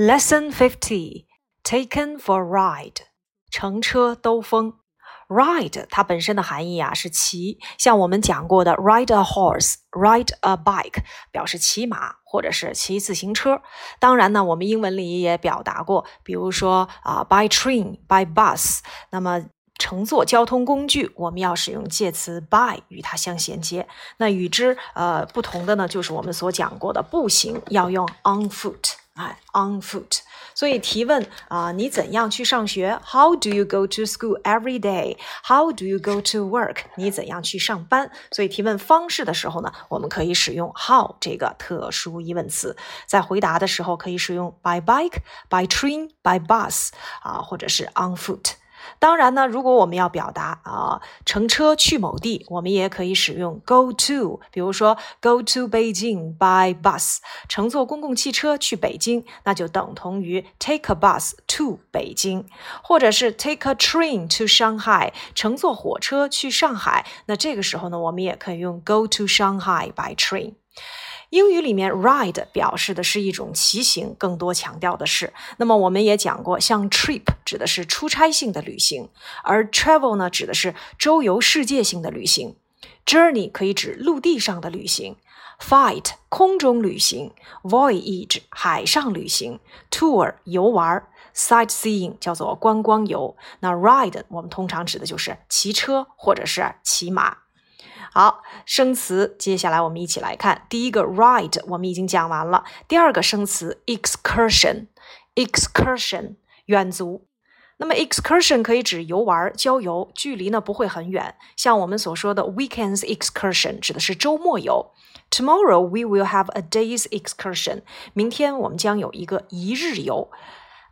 Lesson Fifty Taken for Ride 乘车兜风。Ride 它本身的含义啊是骑，像我们讲过的 ride a horse、ride a bike 表示骑马或者是骑自行车。当然呢，我们英文里也表达过，比如说啊 by train、by bus。那么乘坐交通工具，我们要使用介词 by 与它相衔接。那与之呃不同的呢，就是我们所讲过的步行要用 on foot。哎，on foot。所以提问啊，你怎样去上学？How do you go to school every day? How do you go to work? 你怎样去上班？所以提问方式的时候呢，我们可以使用 how 这个特殊疑问词。在回答的时候，可以使用 by bike, by train, by bus 啊，或者是 on foot。当然呢，如果我们要表达啊乘车去某地，我们也可以使用 go to。比如说 go to Beijing by bus，乘坐公共汽车去北京，那就等同于 take a bus to 北京，或者是 take a train to Shanghai，乘坐火车去上海。那这个时候呢，我们也可以用 go to Shanghai by train。英语里面 ride 表示的是一种骑行，更多强调的是。那么我们也讲过，像 trip 指的是出差性的旅行，而 travel 呢指的是周游世界性的旅行。journey 可以指陆地上的旅行，fight 空中旅行，voyage 海上旅行，tour 游玩，sightseeing 叫做观光游。那 ride 我们通常指的就是骑车或者是骑马。好，生词，接下来我们一起来看。第一个 ride 我们已经讲完了。第二个生词 excursion，excursion 远足。那么 excursion 可以指游玩、郊游，距离呢不会很远。像我们所说的 weekends excursion 指的是周末游。Tomorrow we will have a day's excursion。明天我们将有一个一日游。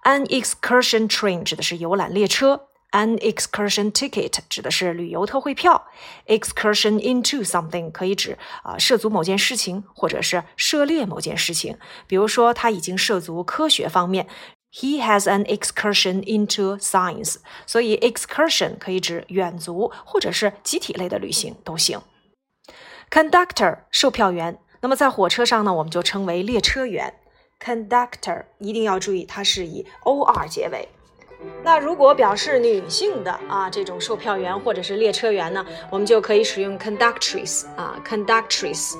An excursion train 指的是游览列车。An excursion ticket 指的是旅游特惠票，excursion into something 可以指啊涉足某件事情，或者是涉猎某件事情。比如说，他已经涉足科学方面，He has an excursion into science。所以，excursion 可以指远足或者是集体类的旅行都行。Conductor 售票员，那么在火车上呢，我们就称为列车员。Conductor 一定要注意，它是以 or 结尾。那如果表示女性的啊这种售票员或者是列车员呢，我们就可以使用 conductress 啊 conductress。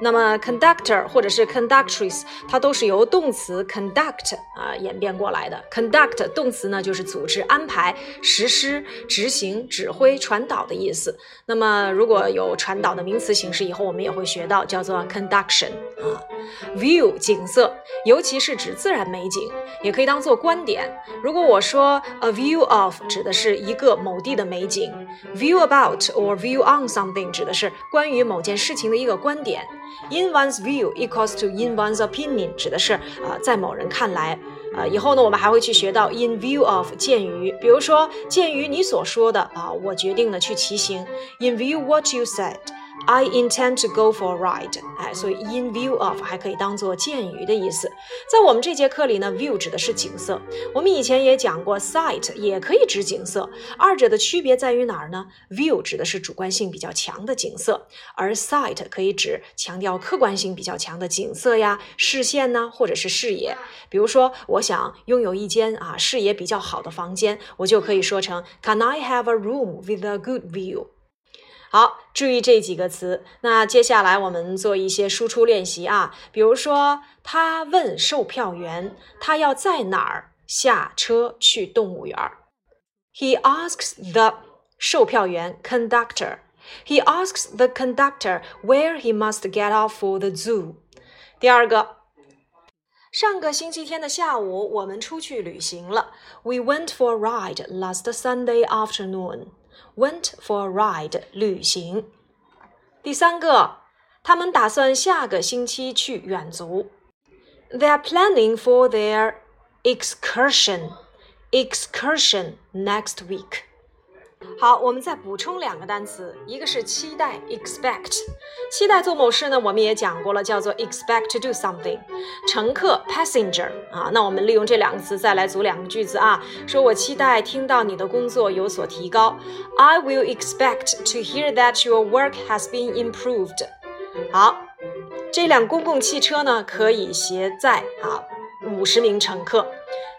那么 conductor 或者是 conductress，它都是由动词 conduct 啊演变过来的。conduct 动词呢就是组织、安排、实施、执行、指挥、传导的意思。那么如果有传导的名词形式，以后我们也会学到，叫做 conduction 啊。view 景色，尤其是指自然美景，也可以当做观点。如果我说 a view of 指的是一个某地的美景，view about or view on something 指的是关于某件事情的一个观点。In one's view equals to in one's opinion 指的是啊，在某人看来，啊，以后呢我们还会去学到 in view of 鉴于，比如说鉴于你所说的啊，我决定了去骑行。In view what you said。I intend to go for a ride。哎，所以 in view of 还可以当做鉴于的意思。在我们这节课里呢，view 指的是景色。我们以前也讲过，sight 也可以指景色。二者的区别在于哪儿呢？view 指的是主观性比较强的景色，而 sight 可以指强调客观性比较强的景色呀、视线呢，或者是视野。比如说，我想拥有一间啊视野比较好的房间，我就可以说成 Can I have a room with a good view？好，注意这几个词。那接下来我们做一些输出练习啊。比如说，他问售票员，他要在哪儿下车去动物园？He asks the 售票员 conductor. He asks the conductor where he must get off for the zoo. 第二个，上个星期天的下午，我们出去旅行了。We went for a ride last Sunday afternoon. Went for a ride，旅行。第三个，他们打算下个星期去远足。They are planning for their excursion. Excursion next week. 好，我们再补充两个单词，一个是期待，expect，期待做某事呢，我们也讲过了，叫做 expect to do something。乘客，passenger，啊，那我们利用这两个词再来组两个句子啊，说我期待听到你的工作有所提高，I will expect to hear that your work has been improved。好，这辆公共汽车呢可以携载啊。五十名乘客。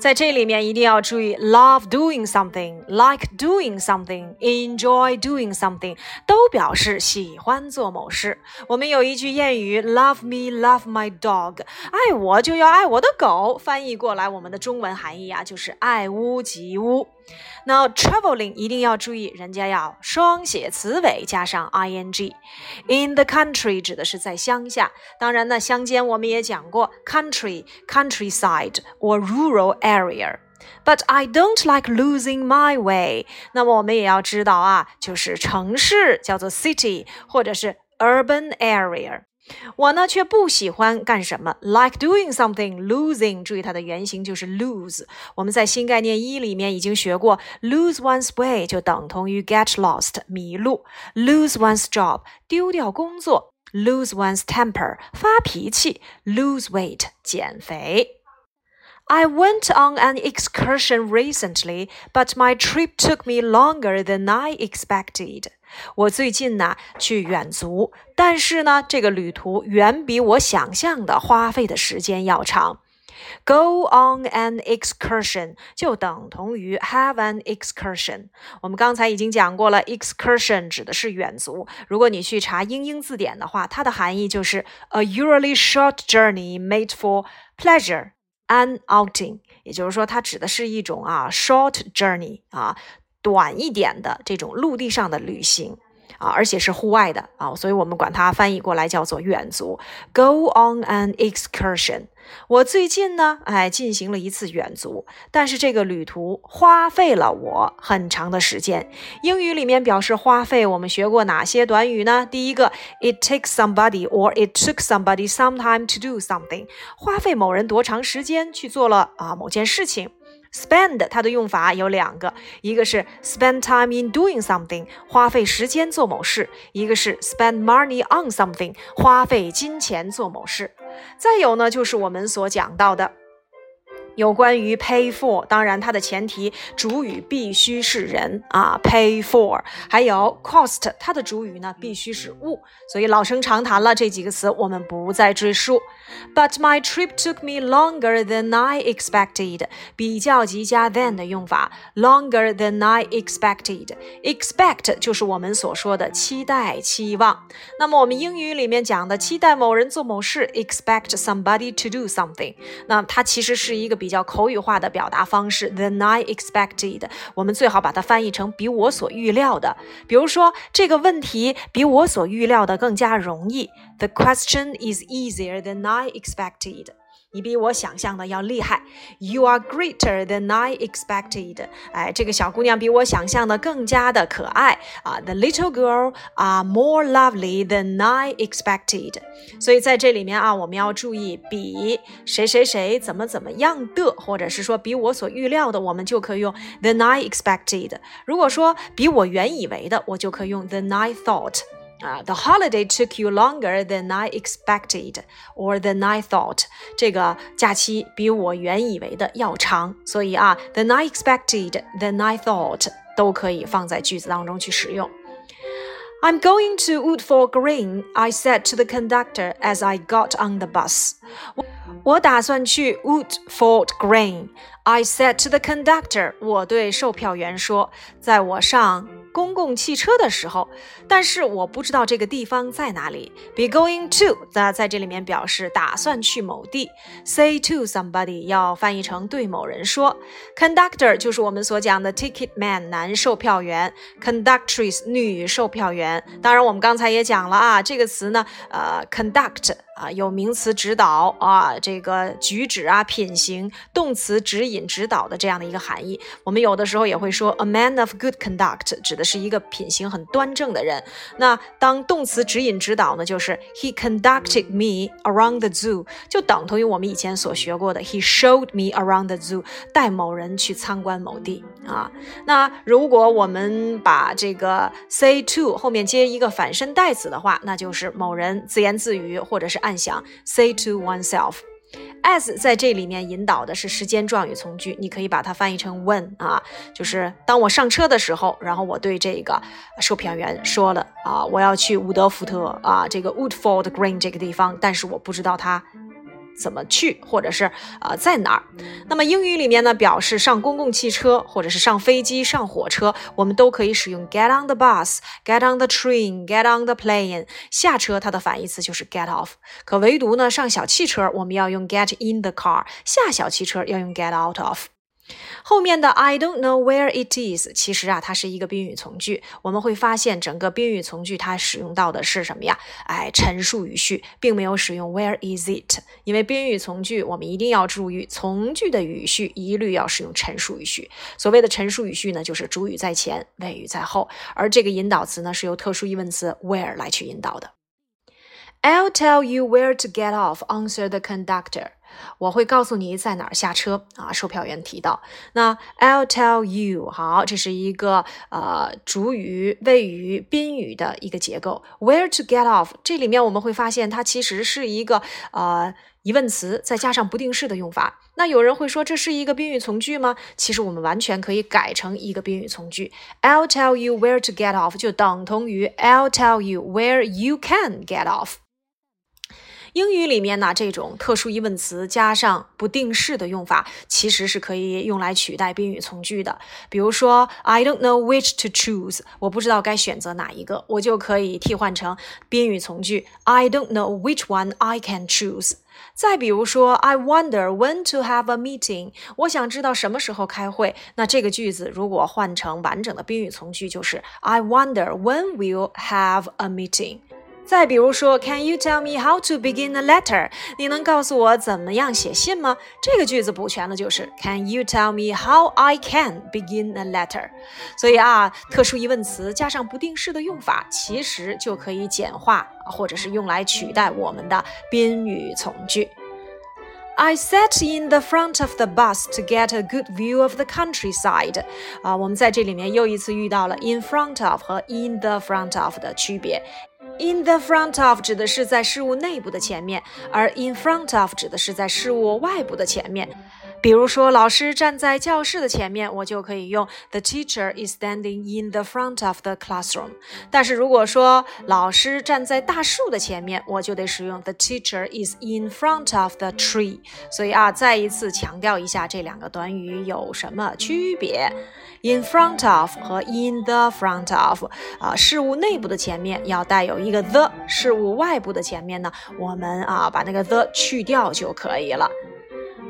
在这里面一定要注意，love doing something, like doing something, enjoy doing something，都表示喜欢做某事。我们有一句谚语，love me, love my dog，爱我就要爱我的狗。翻译过来，我们的中文含义啊，就是爱屋及乌。那 traveling 一定要注意，人家要双写词尾加上 ing。In the country 指的是在乡下，当然呢，乡间我们也讲过 country、countryside or rural area。But I don't like losing my way。那么我们也要知道啊，就是城市叫做 city，或者是 urban area。 我呢却不喜欢干什么，like doing something losing。注意它的原型就是 lose。我们在新概念一里面已经学过，lose one's way 就等同于 get lost 迷路，lose one's job 丢掉工作，lose one's temper 发脾气，lose weight 减肥。I went on an excursion recently, but my trip took me longer than I expected. 我最近呢去远足，但是呢这个旅途远比我想象的花费的时间要长。Go on an excursion 就等同于 have an excursion。我们刚才已经讲过了，excursion 指的是远足。如果你去查英英字典的话，它的含义就是 a usually short journey made for pleasure an outing。也就是说，它指的是一种啊 short journey 啊。短一点的这种陆地上的旅行啊，而且是户外的啊，所以我们管它翻译过来叫做远足。Go on an excursion。我最近呢，哎，进行了一次远足，但是这个旅途花费了我很长的时间。英语里面表示花费，我们学过哪些短语呢？第一个，it takes somebody or it took somebody some time to do something，花费某人多长时间去做了啊某件事情。Spend 它的用法有两个，一个是 spend time in doing something，花费时间做某事；一个是 spend money on something，花费金钱做某事。再有呢，就是我们所讲到的。有关于 pay for，当然它的前提主语必须是人啊，pay for，还有 cost，它的主语呢必须是物，所以老生常谈了这几个词，我们不再赘述。But my trip took me longer than I expected，比较级加 than 的用法，longer than I expected，expect 就是我们所说的期待、期望。那么我们英语里面讲的期待某人做某事，expect somebody to do something，那它其实是一个。比较口语化的表达方式，than I expected，我们最好把它翻译成比我所预料的。比如说，这个问题比我所预料的更加容易。The question is easier than I expected。你比我想象的要厉害，You are greater than I expected。哎，这个小姑娘比我想象的更加的可爱啊！The little girl are more lovely than I expected。所以在这里面啊，我们要注意比谁谁谁怎么怎么样的，或者是说比我所预料的，我们就可以用 than I expected。如果说比我原以为的，我就可以用 than I thought。啊，The holiday took you longer than I expected or than I thought。这个假期比我原以为的要长，所以啊，than I expected, than I thought 都可以放在句子当中去使用。I'm going to Woodford Green, I said to the conductor as I got on the bus. 我打算去 Woodford Green. I said to the conductor. 我对售票员说，在我上 公共汽车的时候，但是我不知道这个地方在哪里。Be going to，那在这里面表示打算去某地。Say to somebody 要翻译成对某人说。Conductor 就是我们所讲的 ticket man 男售票员，conductress 女售票员。当然，我们刚才也讲了啊，这个词呢，呃，conduct。啊，有名词指导啊，这个举止啊、品行；动词指引、指导的这样的一个含义。我们有的时候也会说 a man of good conduct，指的是一个品行很端正的人。那当动词指引、指导呢，就是 he conducted me around the zoo，就等同于我们以前所学过的 he showed me around the zoo，带某人去参观某地。啊。那如果我们把这个 say to 后面接一个反身代词的话，那就是某人自言自语或者是暗想，say to oneself。as 在这里面引导的是时间状语从句，你可以把它翻译成 when 啊，就是当我上车的时候，然后我对这个售票员说了啊，我要去伍德福特啊，这个 Woodford Green 这个地方，但是我不知道它。怎么去，或者是呃在哪儿？那么英语里面呢，表示上公共汽车，或者是上飞机、上火车，我们都可以使用 get on the bus、get on the train、get on the plane。下车，它的反义词就是 get off。可唯独呢，上小汽车，我们要用 get in the car；下小汽车要用 get out of。后面的 I don't know where it is，其实啊，它是一个宾语从句。我们会发现，整个宾语从句它使用到的是什么呀？哎，陈述语序，并没有使用 Where is it？因为宾语从句，我们一定要注意从句的语序一律要使用陈述语序。所谓的陈述语序呢，就是主语在前，谓语在后，而这个引导词呢，是由特殊疑问词 where 来去引导的。I'll tell you where to get off. Answer the conductor. 我会告诉你在哪儿下车啊。售票员提到，那 I'll tell you，好，这是一个呃主语、谓语、宾语的一个结构。Where to get off？这里面我们会发现，它其实是一个呃疑问词，再加上不定式的用法。那有人会说，这是一个宾语从句吗？其实我们完全可以改成一个宾语从句。I'll tell you where to get off，就等同于 I'll tell you where you can get off。英语里面呢，这种特殊疑问词加上不定式的用法，其实是可以用来取代宾语从句的。比如说，I don't know which to choose，我不知道该选择哪一个，我就可以替换成宾语从句，I don't know which one I can choose。再比如说，I wonder when to have a meeting，我想知道什么时候开会。那这个句子如果换成完整的宾语从句，就是 I wonder when we'll have a meeting。再比如说，Can you tell me how to begin a letter？你能告诉我怎么样写信吗？这个句子补全的就是 Can you tell me how I can begin a letter？所以啊，特殊疑问词加上不定式的用法，其实就可以简化，或者是用来取代我们的宾语从句。I sat in the front of the bus to get a good view of the countryside。啊，我们在这里面又一次遇到了 in front of 和 in the front of 的区别。In the front of 指的是在事物内部的前面，而 in front of 指的是在事物外部的前面。比如说，老师站在教室的前面，我就可以用 The teacher is standing in the front of the classroom。但是如果说老师站在大树的前面，我就得使用 The teacher is in front of the tree。所以啊，再一次强调一下这两个短语有什么区别：in front of 和 in the front of。啊，事物内部的前面要带有一个 the，事物外部的前面呢，我们啊把那个 the 去掉就可以了。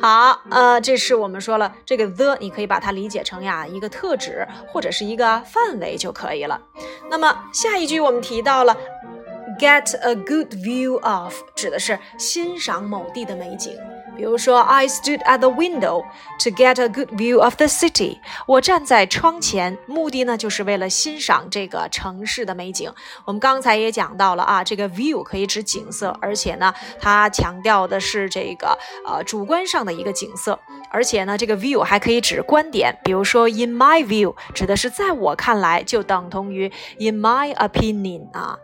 好，呃，这是我们说了这个 the，你可以把它理解成呀一个特指或者是一个范围就可以了。那么下一句我们提到了 get a good view of，指的是欣赏某地的美景。比如说，I stood at the window to get a good view of the city。我站在窗前，目的呢就是为了欣赏这个城市的美景。我们刚才也讲到了啊，这个 view 可以指景色，而且呢，它强调的是这个呃主观上的一个景色，而且呢，这个 view 还可以指观点。比如说，in my view 指的是在我看来，就等同于 in my opinion 啊。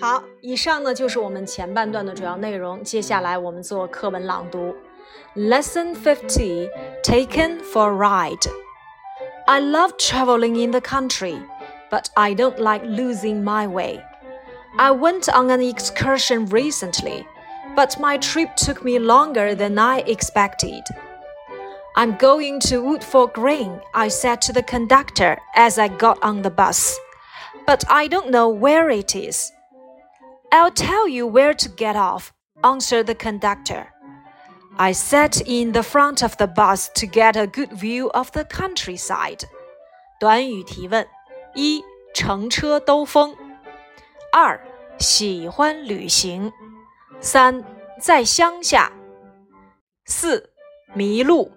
好，以上呢就是我们前半段的主要内容，接下来我们做课文朗读。Lesson 50 Taken for a Ride. I love traveling in the country, but I don't like losing my way. I went on an excursion recently, but my trip took me longer than I expected. I'm going to Woodford Green, I said to the conductor as I got on the bus. But I don't know where it is. I'll tell you where to get off, answered the conductor. I sat in the front of the bus to get a good view of the countryside. 短语提问：一、乘车兜风；二、喜欢旅行；三、在乡下；四、迷路；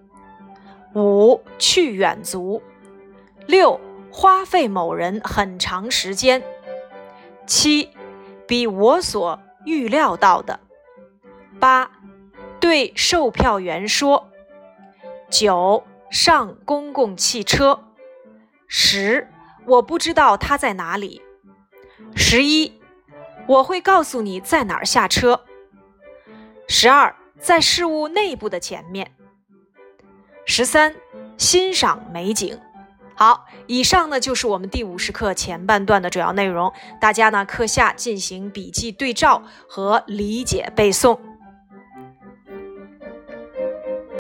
五、去远足；六、花费某人很长时间；七、比我所预料到的；八。 对售票员说：“九上公共汽车。十，我不知道他在哪里。十一，我会告诉你在哪儿下车。十二，在事物内部的前面。十三，欣赏美景。好，以上呢就是我们第五十课前半段的主要内容，大家呢课下进行笔记对照和理解背诵。